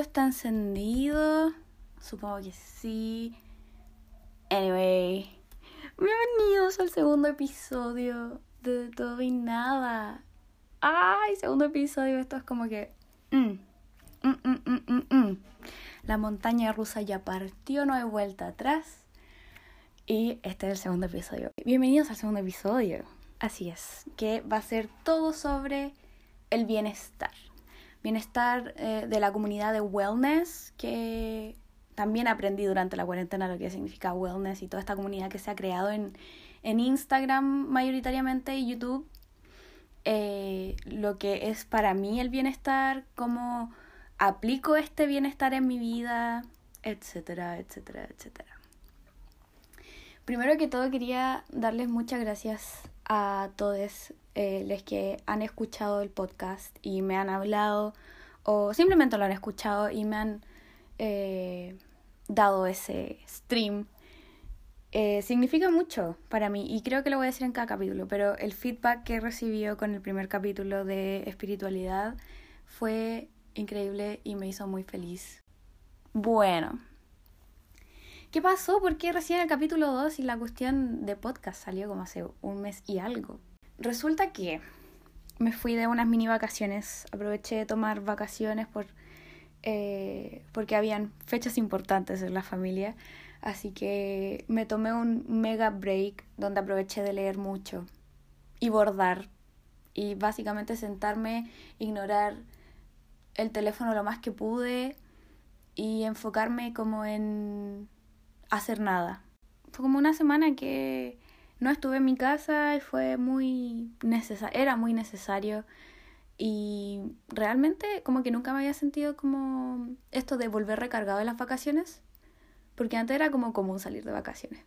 está encendido. Supongo que sí. Anyway, bienvenidos al segundo episodio de Todo y Nada. Ay, segundo episodio, esto es como que... Mm, mm, mm, La montaña rusa ya partió, no hay vuelta atrás. Y este es el segundo episodio. Bienvenidos al segundo episodio. Así es, que va a ser todo sobre el bienestar. Bienestar eh, de la comunidad de wellness, que también aprendí durante la cuarentena lo que significa wellness y toda esta comunidad que se ha creado en, en Instagram mayoritariamente y YouTube. Eh, lo que es para mí el bienestar, cómo aplico este bienestar en mi vida, etcétera, etcétera, etcétera. Primero que todo quería darles muchas gracias a todos eh, los que han escuchado el podcast y me han hablado o simplemente lo han escuchado y me han eh, dado ese stream. Eh, significa mucho para mí y creo que lo voy a decir en cada capítulo, pero el feedback que recibió con el primer capítulo de espiritualidad fue increíble y me hizo muy feliz. Bueno, ¿Qué pasó? ¿Por qué recién el capítulo 2 y la cuestión de podcast salió como hace un mes y algo? Resulta que me fui de unas mini vacaciones, aproveché de tomar vacaciones por, eh, porque habían fechas importantes en la familia, así que me tomé un mega break donde aproveché de leer mucho y bordar y básicamente sentarme, ignorar el teléfono lo más que pude y enfocarme como en hacer nada. Fue como una semana que no estuve en mi casa y fue muy era muy necesario y realmente como que nunca me había sentido como esto de volver recargado en las vacaciones, porque antes era como común salir de vacaciones.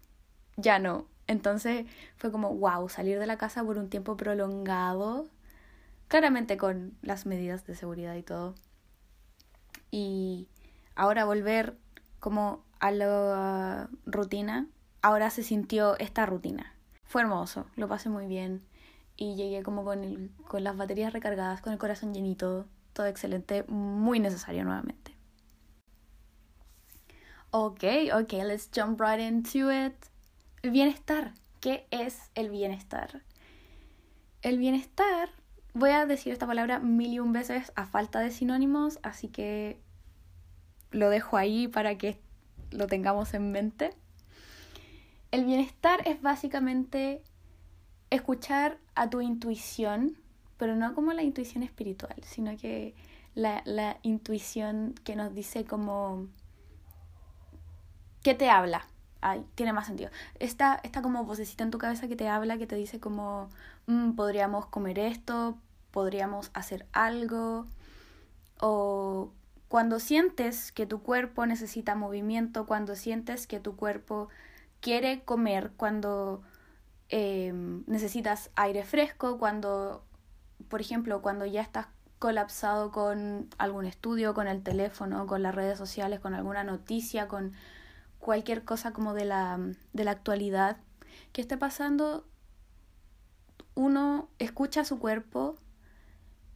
Ya no. Entonces fue como, wow, salir de la casa por un tiempo prolongado, claramente con las medidas de seguridad y todo. Y ahora volver como a la rutina, ahora se sintió esta rutina. Fue hermoso, lo pasé muy bien y llegué como con, el, con las baterías recargadas, con el corazón llenito, todo excelente, muy necesario nuevamente. Ok, ok, let's jump right into it. Bienestar. ¿Qué es el bienestar? El bienestar, voy a decir esta palabra mil y un veces a falta de sinónimos, así que lo dejo ahí para que lo tengamos en mente. El bienestar es básicamente escuchar a tu intuición, pero no como la intuición espiritual, sino que la, la intuición que nos dice como... ¿Qué te habla? Ay, tiene más sentido. Esta, esta como vocecita en tu cabeza que te habla, que te dice como, mm, podríamos comer esto, podríamos hacer algo, o cuando sientes que tu cuerpo necesita movimiento, cuando sientes que tu cuerpo quiere comer, cuando em, necesitas aire fresco, cuando, por ejemplo, cuando ya estás colapsado con algún estudio, con el teléfono, con las redes sociales, con alguna noticia, con cualquier cosa como de la, de la actualidad que esté pasando, uno escucha a su cuerpo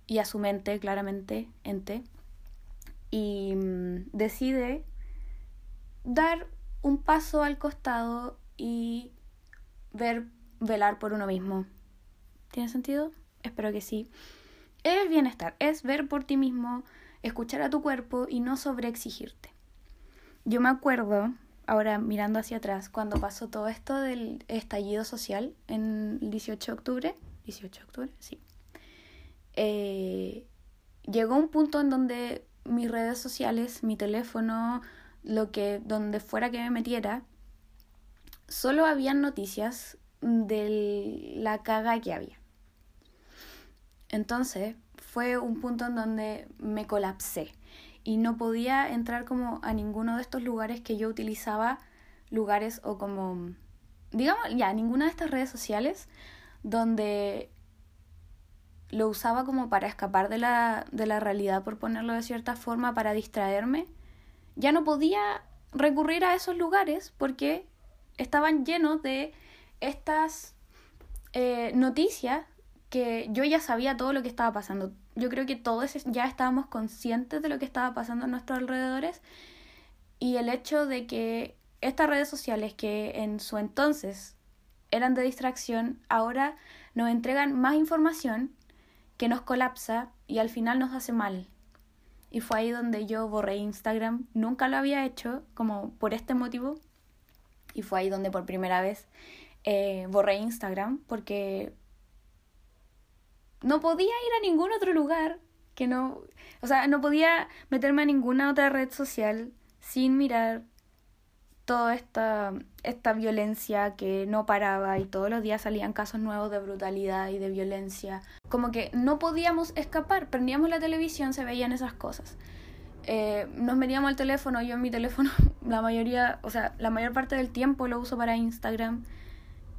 y a su mente, claramente, ente, y mm, decide dar un paso al costado y ver, velar por uno mismo. ¿Tiene sentido? Espero que sí. Es bienestar, es ver por ti mismo, escuchar a tu cuerpo y no sobreexigirte. Yo me acuerdo, ahora mirando hacia atrás, cuando pasó todo esto del estallido social en el 18 de octubre, 18 de octubre, sí. Eh, llegó un punto en donde mis redes sociales, mi teléfono, lo que, donde fuera que me metiera, solo habían noticias de la caga que había. Entonces fue un punto en donde me colapsé y no podía entrar como a ninguno de estos lugares que yo utilizaba, lugares o como, digamos, ya, ninguna de estas redes sociales donde lo usaba como para escapar de la, de la realidad, por ponerlo de cierta forma, para distraerme, ya no podía recurrir a esos lugares porque estaban llenos de estas eh, noticias que yo ya sabía todo lo que estaba pasando. Yo creo que todos ya estábamos conscientes de lo que estaba pasando a nuestros alrededores y el hecho de que estas redes sociales que en su entonces eran de distracción, ahora nos entregan más información que nos colapsa y al final nos hace mal. Y fue ahí donde yo borré Instagram. Nunca lo había hecho, como por este motivo. Y fue ahí donde por primera vez eh, borré Instagram, porque no podía ir a ningún otro lugar que no. O sea, no podía meterme a ninguna otra red social sin mirar toda esta, esta violencia que no paraba y todos los días salían casos nuevos de brutalidad y de violencia. Como que no podíamos escapar, prendíamos la televisión, se veían esas cosas. Eh, nos metíamos al teléfono, yo en mi teléfono la mayoría, o sea, la mayor parte del tiempo lo uso para Instagram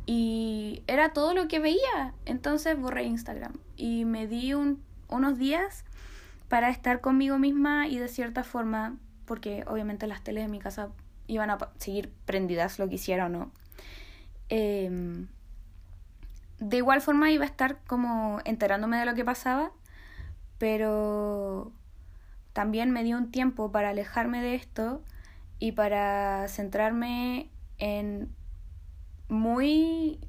y era todo lo que veía, entonces borré Instagram y me di un, unos días para estar conmigo misma y de cierta forma, porque obviamente las teles de mi casa iban a seguir prendidas lo que hiciera o no. Em, de igual forma iba a estar como enterándome de lo que pasaba, pero también me dio un tiempo para alejarme de esto y para centrarme en muy,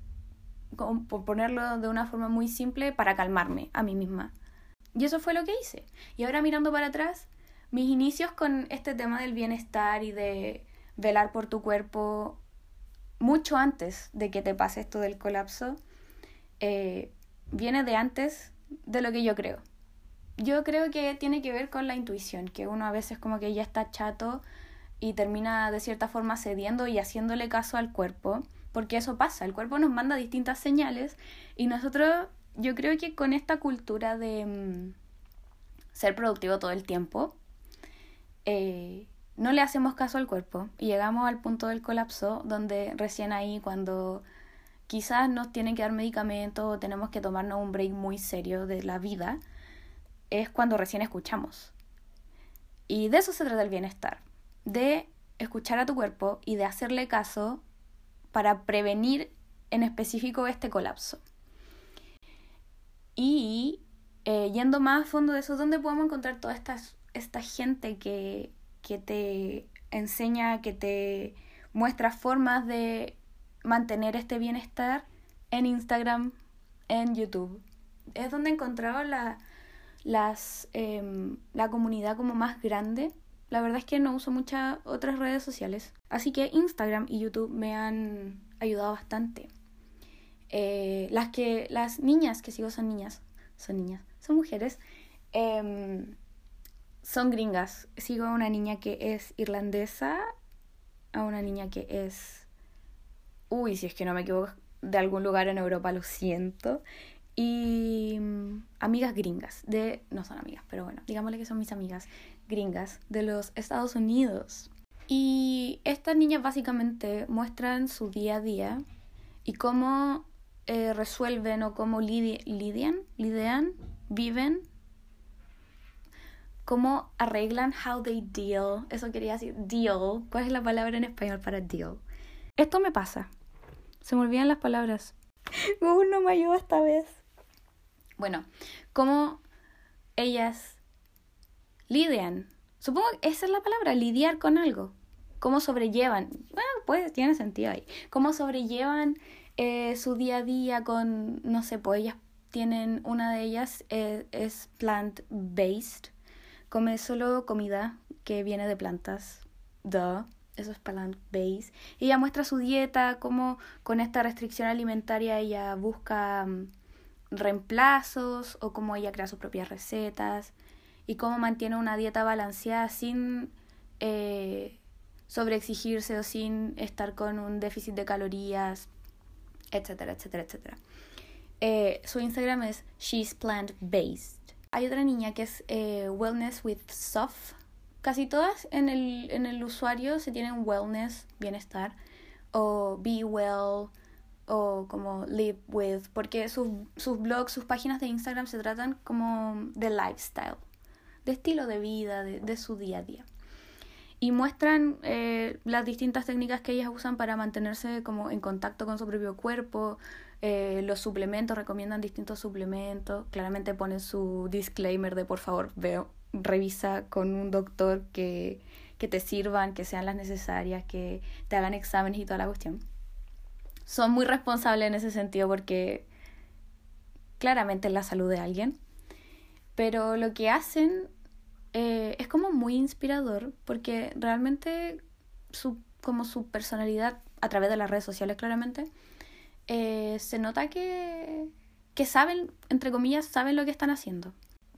por ponerlo de una forma muy simple, para calmarme a mí misma. Y eso fue lo que hice. Y ahora mirando para atrás, mis inicios con este tema del bienestar y de velar por tu cuerpo mucho antes de que te pase esto del colapso, eh, viene de antes de lo que yo creo. Yo creo que tiene que ver con la intuición, que uno a veces como que ya está chato y termina de cierta forma cediendo y haciéndole caso al cuerpo, porque eso pasa, el cuerpo nos manda distintas señales y nosotros, yo creo que con esta cultura de mm, ser productivo todo el tiempo, eh, no le hacemos caso al cuerpo y llegamos al punto del colapso donde recién ahí cuando quizás nos tienen que dar medicamentos o tenemos que tomarnos un break muy serio de la vida, es cuando recién escuchamos. Y de eso se trata el bienestar, de escuchar a tu cuerpo y de hacerle caso para prevenir en específico este colapso. Y eh, yendo más a fondo de eso, ¿dónde podemos encontrar toda esta, esta gente que que te enseña, que te muestra formas de mantener este bienestar en Instagram, en YouTube. Es donde he encontrado la, las, em, la comunidad como más grande. La verdad es que no uso muchas otras redes sociales. Así que Instagram y YouTube me han ayudado bastante. Eh, las que las niñas que sigo son niñas, son niñas, son mujeres. Em, son gringas. Sigo a una niña que es irlandesa, a una niña que es... Uy, si es que no me equivoco, de algún lugar en Europa, lo siento. Y mm, amigas gringas, de... No son amigas, pero bueno, digámosle que son mis amigas gringas de los Estados Unidos. Y estas niñas básicamente muestran su día a día y cómo eh, resuelven o cómo lidian, lidian, viven cómo arreglan how they deal. Eso quería decir deal. ¿Cuál es la palabra en español para deal? Esto me pasa. Se me olvidan las palabras. Google no me ayuda esta vez. Bueno, cómo ellas lidian. Supongo que esa es la palabra, lidiar con algo. Cómo sobrellevan. Bueno, pues tiene sentido ahí. Cómo sobrellevan eh, su día a día con, no sé, pues ellas tienen, una de ellas eh, es plant-based come solo comida que viene de plantas. Duh. Eso es plant base. Ella muestra su dieta, cómo con esta restricción alimentaria ella busca mm, reemplazos o cómo ella crea sus propias recetas y cómo mantiene una dieta balanceada sin eh, sobreexigirse o sin estar con un déficit de calorías, etcétera, etcétera, etcétera. Eh, su Instagram es she's plant based hay otra niña que es eh, Wellness with Soft. Casi todas en el, en el usuario se tienen wellness, bienestar, o be well, o como live with, porque sus, sus blogs, sus páginas de Instagram se tratan como de lifestyle, de estilo de vida, de, de su día a día. Y muestran eh, las distintas técnicas que ellas usan para mantenerse como en contacto con su propio cuerpo, Eh, los suplementos, recomiendan distintos suplementos. Claramente ponen su disclaimer de por favor, veo, revisa con un doctor que, que te sirvan, que sean las necesarias, que te hagan exámenes y toda la cuestión. Son muy responsables en ese sentido porque claramente es la salud de alguien. Pero lo que hacen eh, es como muy inspirador porque realmente su, como su personalidad a través de las redes sociales claramente eh, se nota que, que saben, entre comillas, saben lo que están haciendo.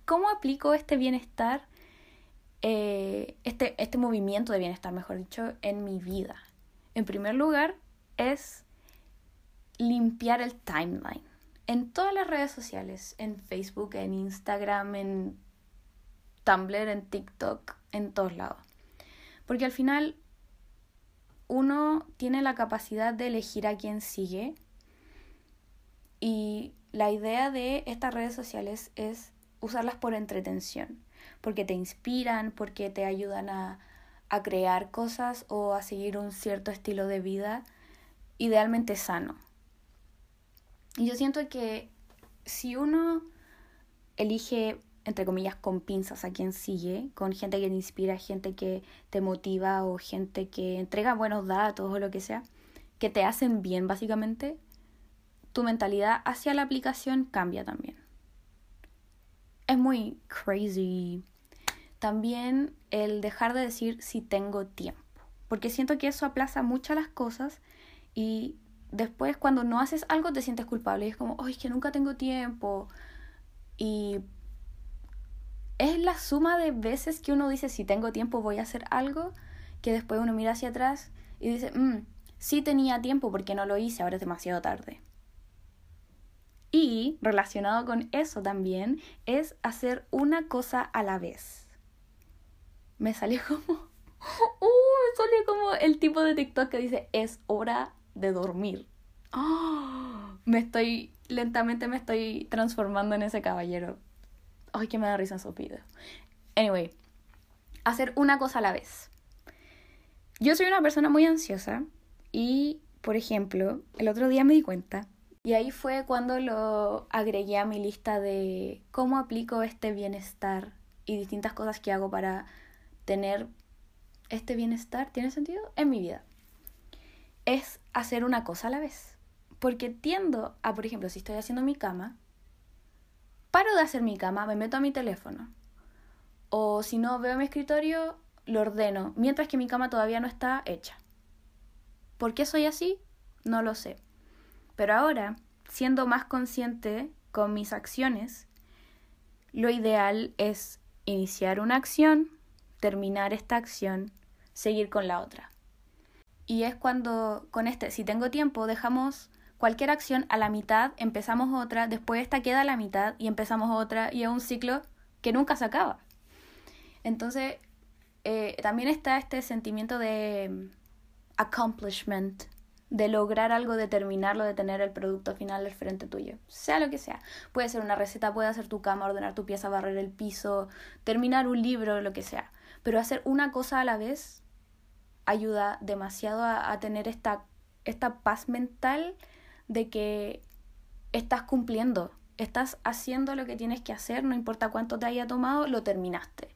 ¿Cómo aplico este bienestar, eh, este, este movimiento de bienestar, mejor dicho, en mi vida? En primer lugar, es limpiar el timeline. En todas las redes sociales, en Facebook, en Instagram, en Tumblr, en TikTok, en todos lados. Porque al final uno tiene la capacidad de elegir a quién sigue y la idea de estas redes sociales es usarlas por entretención, porque te inspiran, porque te ayudan a, a crear cosas o a seguir un cierto estilo de vida idealmente sano. Y yo siento que si uno elige entre comillas, con pinzas a quien sigue, con gente que te inspira, gente que te motiva o gente que entrega buenos datos o lo que sea, que te hacen bien básicamente, tu mentalidad hacia la aplicación cambia también. Es muy crazy. También el dejar de decir si tengo tiempo, porque siento que eso aplaza mucho las cosas y después cuando no haces algo te sientes culpable y es como, ay, es que nunca tengo tiempo. Y es la suma de veces que uno dice, si tengo tiempo voy a hacer algo, que después uno mira hacia atrás y dice, mm, sí tenía tiempo porque no lo hice, ahora es demasiado tarde. Y relacionado con eso también es hacer una cosa a la vez. Me salió como... Uh, me salió como el tipo de TikTok que dice, es hora de dormir. Me estoy, lentamente me estoy transformando en ese caballero. Ay, que me da risa esos videos. Anyway, hacer una cosa a la vez. Yo soy una persona muy ansiosa y, por ejemplo, el otro día me di cuenta y ahí fue cuando lo agregué a mi lista de cómo aplico este bienestar y distintas cosas que hago para tener este bienestar, ¿tiene sentido? En mi vida. Es hacer una cosa a la vez. Porque tiendo a, por ejemplo, si estoy haciendo mi cama, paro de hacer mi cama, me meto a mi teléfono. O si no veo mi escritorio, lo ordeno, mientras que mi cama todavía no está hecha. ¿Por qué soy así? No lo sé. Pero ahora, siendo más consciente con mis acciones, lo ideal es iniciar una acción, terminar esta acción, seguir con la otra. Y es cuando con este, si tengo tiempo, dejamos cualquier acción a la mitad, empezamos otra, después esta queda a la mitad y empezamos otra y es un ciclo que nunca se acaba. Entonces, eh, también está este sentimiento de mm, accomplishment, de lograr algo, de terminarlo, de tener el producto final al frente tuyo, sea lo que sea. Puede ser una receta, puede hacer tu cama, ordenar tu pieza, barrer el piso, terminar un libro, lo que sea. Pero hacer una cosa a la vez ayuda demasiado a, a tener esta, esta paz mental de que estás cumpliendo, estás haciendo lo que tienes que hacer, no importa cuánto te haya tomado, lo terminaste.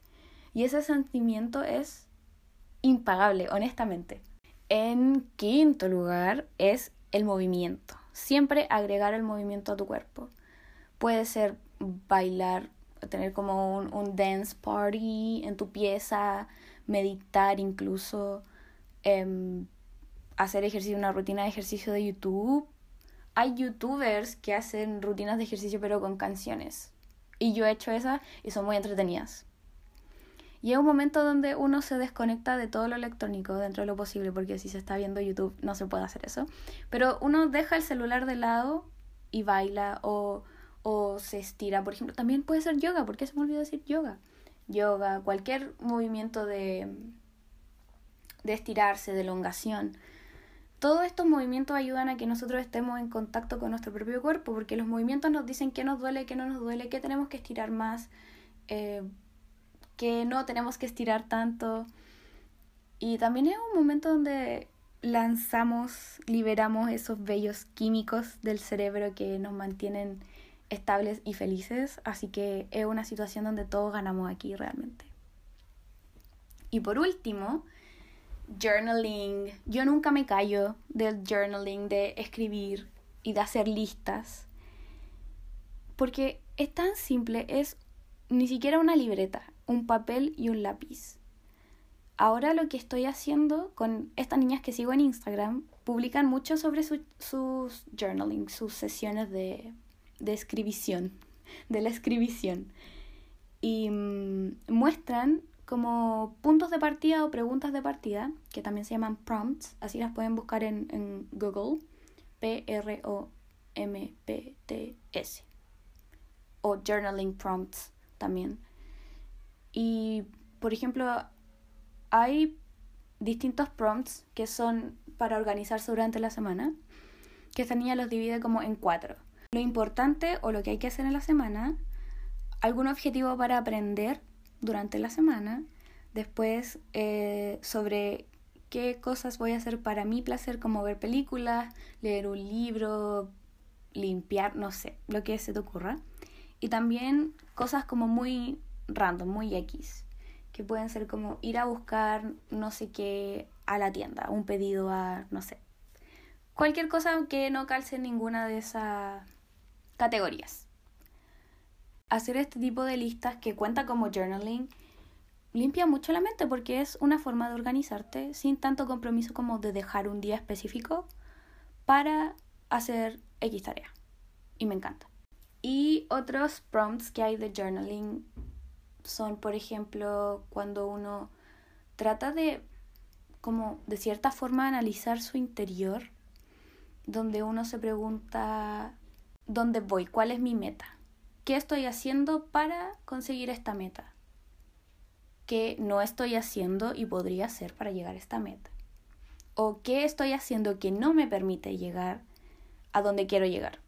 Y ese sentimiento es impagable, honestamente. En quinto lugar es el movimiento. Siempre agregar el movimiento a tu cuerpo. Puede ser bailar, tener como un, dance party en tu pieza, meditar incluso, em, hacer ejercicio, una rutina de ejercicio de YouTube hay youtubers que hacen rutinas de ejercicio pero con canciones. Y yo he hecho esas y son muy entretenidas. Y es un momento donde uno se desconecta de todo lo electrónico dentro de lo posible, porque si se está viendo YouTube no se puede hacer eso. Pero uno deja el celular de lado y baila o, o se estira. Por ejemplo, también puede ser yoga, porque se me olvidó decir yoga. Yoga, cualquier movimiento de, de estirarse, de elongación todos estos movimientos ayudan a que nosotros estemos en contacto con nuestro propio cuerpo, porque los movimientos nos dicen qué nos duele, qué no nos duele, qué tenemos que estirar más, eh, qué no tenemos que estirar tanto. Y también es un momento donde lanzamos, liberamos esos bellos químicos del cerebro que nos mantienen estables y felices, así que es una situación donde todos ganamos aquí realmente. Y por último, journaling. Yo nunca me callo del journaling, de escribir y de hacer listas, porque es tan simple, es ni siquiera una libreta, un papel y un lápiz. Ahora lo que estoy haciendo con estas niñas que sigo en Instagram, publican mucho sobre sus journaling, sus sesiones de, de escribición, de la escribición. Y mm, muestran como puntos de partida o preguntas de partida, que también se llaman prompts, así las pueden buscar en, en Google, P-R-O-M-P-T-S, o journaling prompts también. Y, por ejemplo, hay distintos prompts que son para organizarse durante la semana, que esta niña los divide como en cuatro lo importante o lo que hay que hacer en la semana, algún objetivo para aprender durante la semana, después eh, sobre qué cosas voy a hacer para mi placer, como ver películas, leer un libro, limpiar, no sé, lo que se te ocurra. Y también cosas como muy random, muy X, que pueden ser como ir a buscar no sé qué a la tienda, un pedido a, no sé, cualquier cosa que no calce ninguna de esas categorías. Hacer este tipo de listas que cuenta como journaling limpia mucho la mente porque es una forma de organizarte sin tanto compromiso como de dejar un día específico para hacer X tarea. Y me encanta. Y otros prompts que hay de journaling son, por ejemplo, cuando uno trata de, como de cierta forma, analizar su interior, donde uno se pregunta dónde voy, cuál es mi meta, qué estoy haciendo para conseguir esta meta, qué no estoy haciendo y podría hacer para llegar a esta meta, o qué estoy haciendo que no me permite llegar a donde quiero llegar.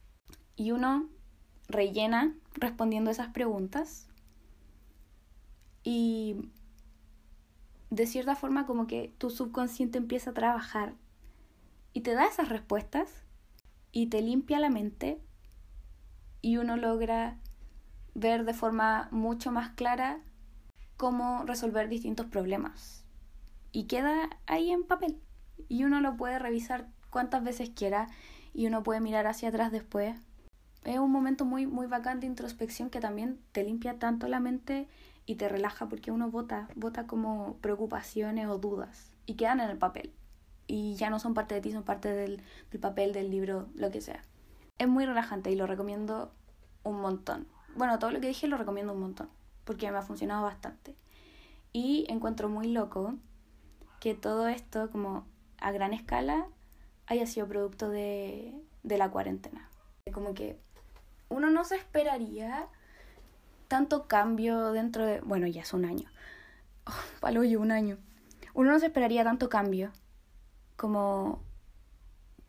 Y uno rellena respondiendo esas preguntas y de cierta forma como que tu subconsciente empieza a trabajar y te da esas respuestas y te limpia la mente y uno logra ver de forma mucho más clara cómo resolver distintos problemas. Y queda ahí en papel. Y uno lo puede revisar cuantas veces quiera y uno puede mirar hacia atrás después. Es un momento muy, muy bacán de introspección que también te limpia tanto la mente y te relaja porque uno vota, vota como preocupaciones o dudas y quedan en el papel. Y ya no son parte de ti, son parte del, del papel, del libro, lo que sea. Es muy relajante y lo recomiendo un montón. Bueno, todo lo que dije lo recomiendo un montón, porque me ha funcionado bastante. Y encuentro muy loco que todo esto, como a gran escala, haya sido producto de, de la cuarentena. Como que uno no se esperaría tanto cambio dentro de... Bueno, ya es un año. Oh, palo yo, un año. Uno no se esperaría tanto cambio como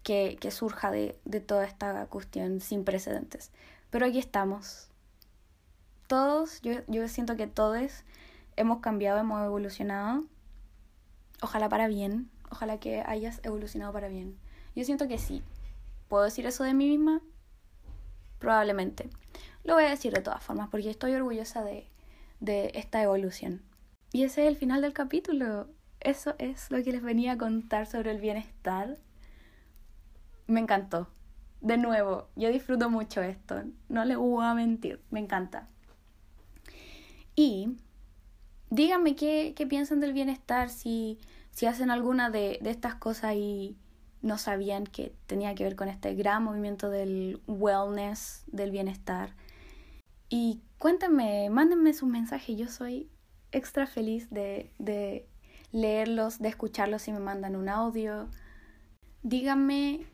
que, que surja de, de toda esta cuestión sin precedentes. Pero aquí estamos. Todos, yo, yo siento que todos hemos cambiado, hemos evolucionado. Ojalá para bien. Ojalá que hayas evolucionado para bien. Yo siento que sí. ¿Puedo decir eso de mí misma? Probablemente. Lo voy a decir de todas formas porque estoy orgullosa de, de esta evolución. Y ese es el final del capítulo. Eso es lo que les venía a contar sobre el bienestar me encantó. De nuevo, yo disfruto mucho esto, no le voy a mentir, me encanta. Y díganme qué, qué piensan del bienestar, si, si hacen alguna de, de estas cosas y no sabían que tenía que ver con este gran movimiento del wellness, del bienestar. Y cuéntenme, mándenme sus mensajes, yo soy extra feliz de, de leerlos, de escucharlos si me mandan un audio. Díganme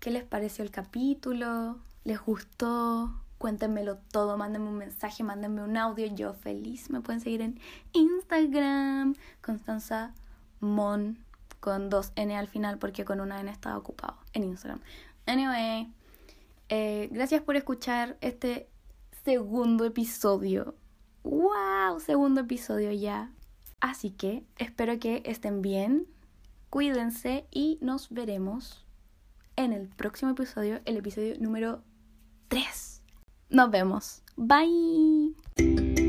qué les pareció el capítulo, les gustó, cuéntenmelo todo, mándenme un mensaje, mándenme un audio, yo feliz. Me pueden seguir en Instagram, Constanza Mon, con dos N al final, porque con una N estaba ocupado en Instagram. Anyway, eh, gracias por escuchar este segundo episodio. ¡Wow! Segundo episodio ya. Así que espero que estén bien, cuídense y nos veremos en el próximo episodio, el episodio número 3. Nos vemos. Bye.